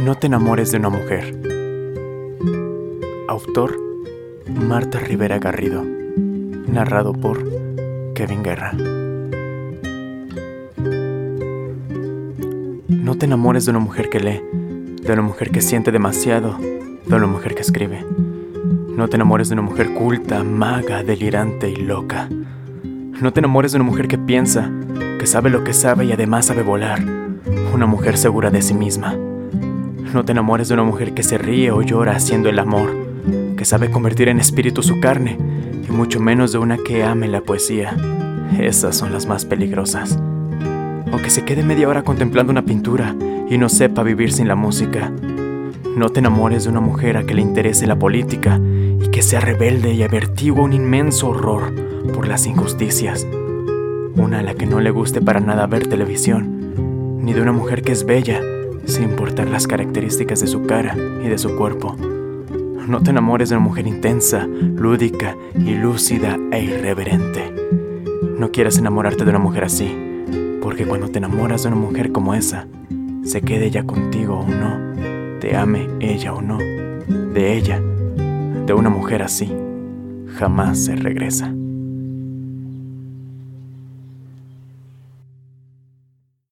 No te enamores de una mujer. Autor Marta Rivera Garrido. Narrado por Kevin Guerra. No te enamores de una mujer que lee, de una mujer que siente demasiado, de una mujer que escribe. No te enamores de una mujer culta, maga, delirante y loca. No te enamores de una mujer que piensa, que sabe lo que sabe y además sabe volar. Una mujer segura de sí misma. No te enamores de una mujer que se ríe o llora haciendo el amor, que sabe convertir en espíritu su carne, y mucho menos de una que ame la poesía. Esas son las más peligrosas. O que se quede media hora contemplando una pintura y no sepa vivir sin la música. No te enamores de una mujer a que le interese la política y que sea rebelde y avertigua un inmenso horror por las injusticias. Una a la que no le guste para nada ver televisión, ni de una mujer que es bella, sin importar las características de su cara y de su cuerpo. No te enamores de una mujer intensa, lúdica y lúcida e irreverente. No quieras enamorarte de una mujer así, porque cuando te enamoras de una mujer como esa, se quede ella contigo o no, te ame ella o no, de ella, de una mujer así, jamás se regresa.